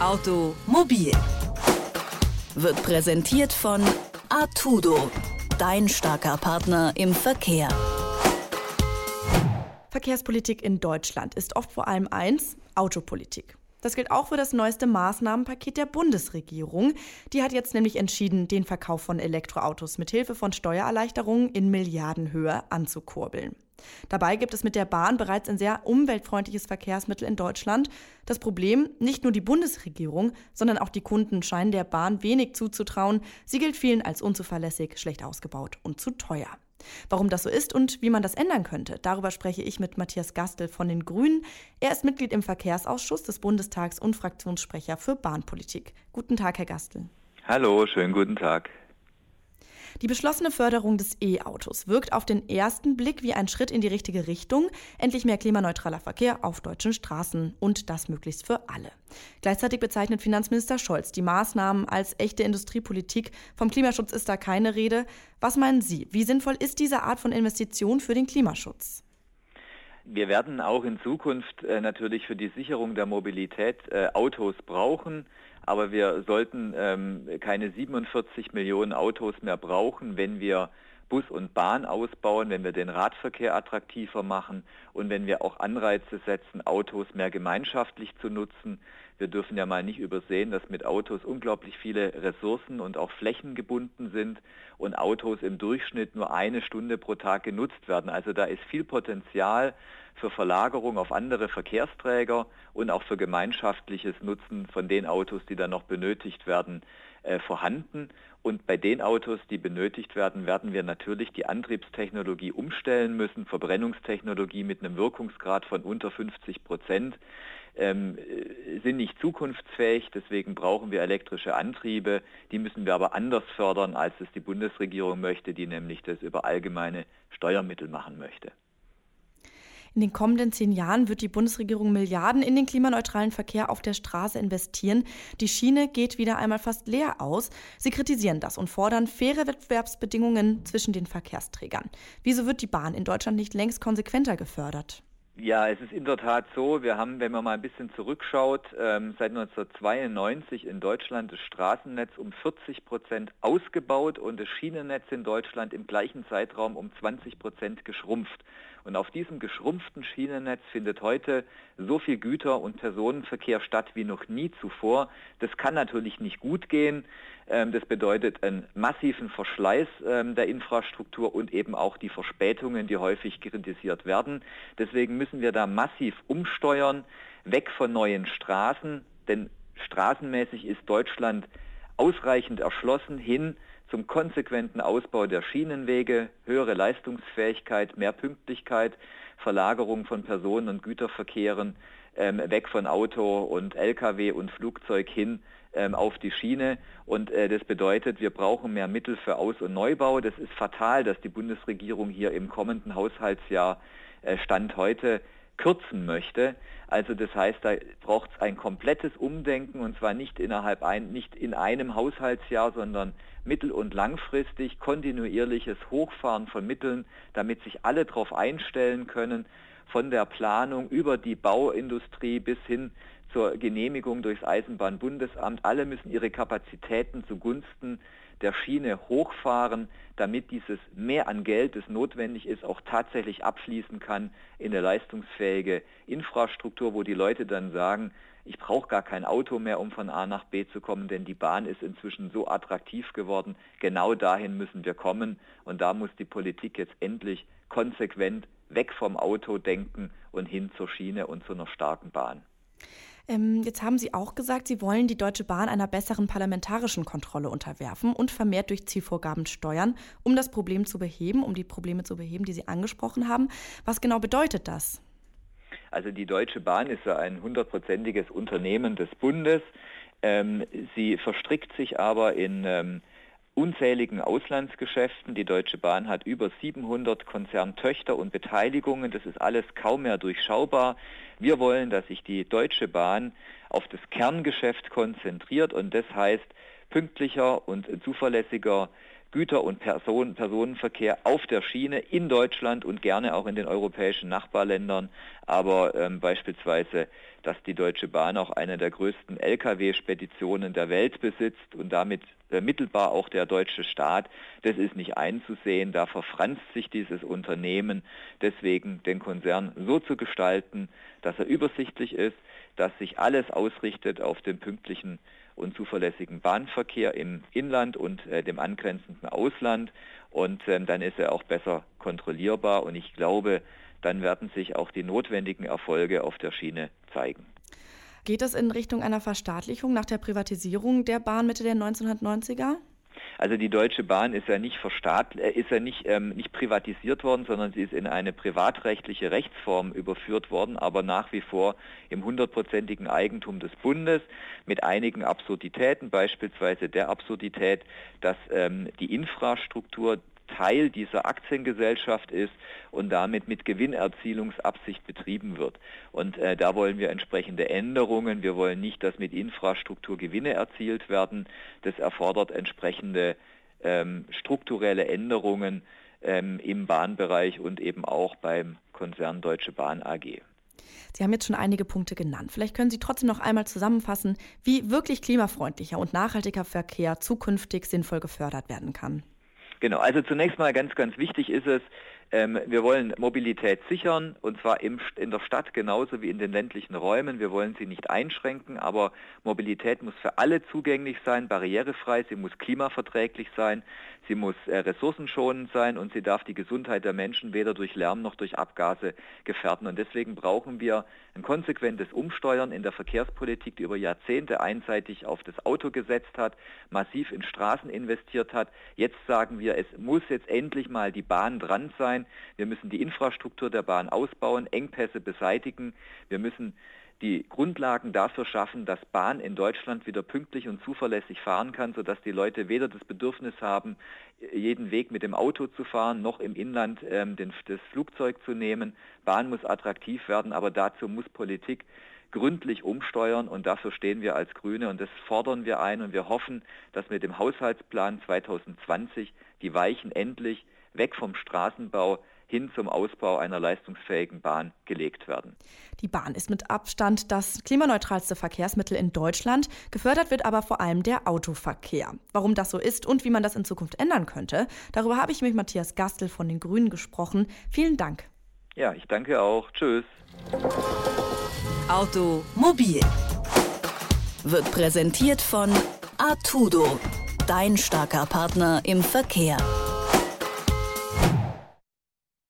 Automobil wird präsentiert von Artudo, dein starker Partner im Verkehr. Verkehrspolitik in Deutschland ist oft vor allem eins, Autopolitik. Das gilt auch für das neueste Maßnahmenpaket der Bundesregierung. Die hat jetzt nämlich entschieden, den Verkauf von Elektroautos mit Hilfe von Steuererleichterungen in Milliardenhöhe anzukurbeln. Dabei gibt es mit der Bahn bereits ein sehr umweltfreundliches Verkehrsmittel in Deutschland. Das Problem, nicht nur die Bundesregierung, sondern auch die Kunden scheinen der Bahn wenig zuzutrauen. Sie gilt vielen als unzuverlässig, schlecht ausgebaut und zu teuer. Warum das so ist und wie man das ändern könnte, darüber spreche ich mit Matthias Gastel von den Grünen. Er ist Mitglied im Verkehrsausschuss des Bundestags und Fraktionssprecher für Bahnpolitik. Guten Tag, Herr Gastel. Hallo, schönen guten Tag. Die beschlossene Förderung des E-Autos wirkt auf den ersten Blick wie ein Schritt in die richtige Richtung. Endlich mehr klimaneutraler Verkehr auf deutschen Straßen und das möglichst für alle. Gleichzeitig bezeichnet Finanzminister Scholz die Maßnahmen als echte Industriepolitik. Vom Klimaschutz ist da keine Rede. Was meinen Sie? Wie sinnvoll ist diese Art von Investition für den Klimaschutz? Wir werden auch in Zukunft äh, natürlich für die Sicherung der Mobilität äh, Autos brauchen. Aber wir sollten ähm, keine 47 Millionen Autos mehr brauchen, wenn wir Bus und Bahn ausbauen, wenn wir den Radverkehr attraktiver machen und wenn wir auch Anreize setzen, Autos mehr gemeinschaftlich zu nutzen. Wir dürfen ja mal nicht übersehen, dass mit Autos unglaublich viele Ressourcen und auch Flächen gebunden sind und Autos im Durchschnitt nur eine Stunde pro Tag genutzt werden. Also da ist viel Potenzial für Verlagerung auf andere Verkehrsträger und auch für gemeinschaftliches Nutzen von den Autos, die dann noch benötigt werden, äh, vorhanden. Und bei den Autos, die benötigt werden, werden wir natürlich die Antriebstechnologie umstellen müssen. Verbrennungstechnologie mit einem Wirkungsgrad von unter 50 Prozent ähm, äh, sind nicht zukunftsfähig. Deswegen brauchen wir elektrische Antriebe. Die müssen wir aber anders fördern, als es die Bundesregierung möchte, die nämlich das über allgemeine Steuermittel machen möchte. In den kommenden zehn Jahren wird die Bundesregierung Milliarden in den klimaneutralen Verkehr auf der Straße investieren. Die Schiene geht wieder einmal fast leer aus. Sie kritisieren das und fordern faire Wettbewerbsbedingungen zwischen den Verkehrsträgern. Wieso wird die Bahn in Deutschland nicht längst konsequenter gefördert? Ja, es ist in der Tat so. Wir haben, wenn man mal ein bisschen zurückschaut, ähm, seit 1992 in Deutschland das Straßennetz um 40 Prozent ausgebaut und das Schienennetz in Deutschland im gleichen Zeitraum um 20 Prozent geschrumpft. Und auf diesem geschrumpften Schienennetz findet heute so viel Güter- und Personenverkehr statt wie noch nie zuvor. Das kann natürlich nicht gut gehen. Ähm, das bedeutet einen massiven Verschleiß ähm, der Infrastruktur und eben auch die Verspätungen, die häufig kritisiert werden. Deswegen müssen wir da massiv umsteuern, weg von neuen Straßen, denn straßenmäßig ist Deutschland ausreichend erschlossen hin zum konsequenten Ausbau der Schienenwege, höhere Leistungsfähigkeit, mehr Pünktlichkeit, Verlagerung von Personen- und Güterverkehren ähm, weg von Auto und Lkw und Flugzeug hin ähm, auf die Schiene. Und äh, das bedeutet, wir brauchen mehr Mittel für Aus- und Neubau. Das ist fatal, dass die Bundesregierung hier im kommenden Haushaltsjahr äh, Stand heute kürzen möchte. Also das heißt, da braucht es ein komplettes Umdenken und zwar nicht innerhalb ein, nicht in einem Haushaltsjahr, sondern mittel- und langfristig kontinuierliches Hochfahren von Mitteln, damit sich alle darauf einstellen können, von der Planung über die Bauindustrie bis hin zur Genehmigung durchs Eisenbahnbundesamt. Alle müssen ihre Kapazitäten zugunsten der Schiene hochfahren, damit dieses Mehr an Geld, das notwendig ist, auch tatsächlich abfließen kann in eine leistungsfähige Infrastruktur, wo die Leute dann sagen, ich brauche gar kein Auto mehr, um von A nach B zu kommen, denn die Bahn ist inzwischen so attraktiv geworden. Genau dahin müssen wir kommen und da muss die Politik jetzt endlich konsequent weg vom Auto denken und hin zur Schiene und zu einer starken Bahn. Ähm, jetzt haben Sie auch gesagt, Sie wollen die Deutsche Bahn einer besseren parlamentarischen Kontrolle unterwerfen und vermehrt durch Zielvorgaben steuern, um das Problem zu beheben, um die Probleme zu beheben, die Sie angesprochen haben. Was genau bedeutet das? Also die Deutsche Bahn ist ja ein hundertprozentiges Unternehmen des Bundes. Ähm, sie verstrickt sich aber in ähm, unzähligen Auslandsgeschäften. Die Deutsche Bahn hat über 700 Konzerntöchter und Beteiligungen. Das ist alles kaum mehr durchschaubar. Wir wollen, dass sich die Deutsche Bahn auf das Kerngeschäft konzentriert und das heißt pünktlicher und zuverlässiger Güter- und Person Personenverkehr auf der Schiene in Deutschland und gerne auch in den europäischen Nachbarländern, aber ähm, beispielsweise dass die Deutsche Bahn auch eine der größten Lkw-Speditionen der Welt besitzt und damit äh, mittelbar auch der deutsche Staat. Das ist nicht einzusehen. Da verfranst sich dieses Unternehmen. Deswegen den Konzern so zu gestalten, dass er übersichtlich ist, dass sich alles ausrichtet auf den pünktlichen und zuverlässigen Bahnverkehr im Inland und äh, dem angrenzenden Ausland. Und ähm, dann ist er auch besser kontrollierbar. Und ich glaube, dann werden sich auch die notwendigen Erfolge auf der Schiene zeigen. Geht es in Richtung einer Verstaatlichung nach der Privatisierung der Bahn Mitte der 1990er? Also die Deutsche Bahn ist ja nicht verstaat, äh, ist ja nicht, ähm, nicht privatisiert worden, sondern sie ist in eine privatrechtliche Rechtsform überführt worden, aber nach wie vor im hundertprozentigen Eigentum des Bundes mit einigen Absurditäten, beispielsweise der Absurdität, dass ähm, die Infrastruktur Teil dieser Aktiengesellschaft ist und damit mit Gewinnerzielungsabsicht betrieben wird. Und äh, da wollen wir entsprechende Änderungen. Wir wollen nicht, dass mit Infrastruktur Gewinne erzielt werden. Das erfordert entsprechende ähm, strukturelle Änderungen ähm, im Bahnbereich und eben auch beim Konzern Deutsche Bahn AG. Sie haben jetzt schon einige Punkte genannt. Vielleicht können Sie trotzdem noch einmal zusammenfassen, wie wirklich klimafreundlicher und nachhaltiger Verkehr zukünftig sinnvoll gefördert werden kann. Genau, also zunächst mal ganz, ganz wichtig ist es, ähm, wir wollen Mobilität sichern und zwar im, in der Stadt genauso wie in den ländlichen Räumen. Wir wollen sie nicht einschränken, aber Mobilität muss für alle zugänglich sein, barrierefrei, sie muss klimaverträglich sein, sie muss äh, ressourcenschonend sein und sie darf die Gesundheit der Menschen weder durch Lärm noch durch Abgase gefährden. Und deswegen brauchen wir ein konsequentes Umsteuern in der Verkehrspolitik, die über Jahrzehnte einseitig auf das Auto gesetzt hat, massiv in Straßen investiert hat. Jetzt sagen wir, es muss jetzt endlich mal die Bahn dran sein. Wir müssen die Infrastruktur der Bahn ausbauen, Engpässe beseitigen. Wir müssen die Grundlagen dafür schaffen, dass Bahn in Deutschland wieder pünktlich und zuverlässig fahren kann, sodass die Leute weder das Bedürfnis haben, jeden Weg mit dem Auto zu fahren, noch im Inland ähm, den, das Flugzeug zu nehmen. Bahn muss attraktiv werden, aber dazu muss Politik gründlich umsteuern und dafür stehen wir als Grüne und das fordern wir ein und wir hoffen, dass mit dem Haushaltsplan 2020 die Weichen endlich weg vom Straßenbau hin zum Ausbau einer leistungsfähigen Bahn gelegt werden. Die Bahn ist mit Abstand das klimaneutralste Verkehrsmittel in Deutschland. Gefördert wird aber vor allem der Autoverkehr. Warum das so ist und wie man das in Zukunft ändern könnte, darüber habe ich mit Matthias Gastel von den Grünen gesprochen. Vielen Dank. Ja, ich danke auch. Tschüss. Automobil wird präsentiert von Artudo, dein starker Partner im Verkehr.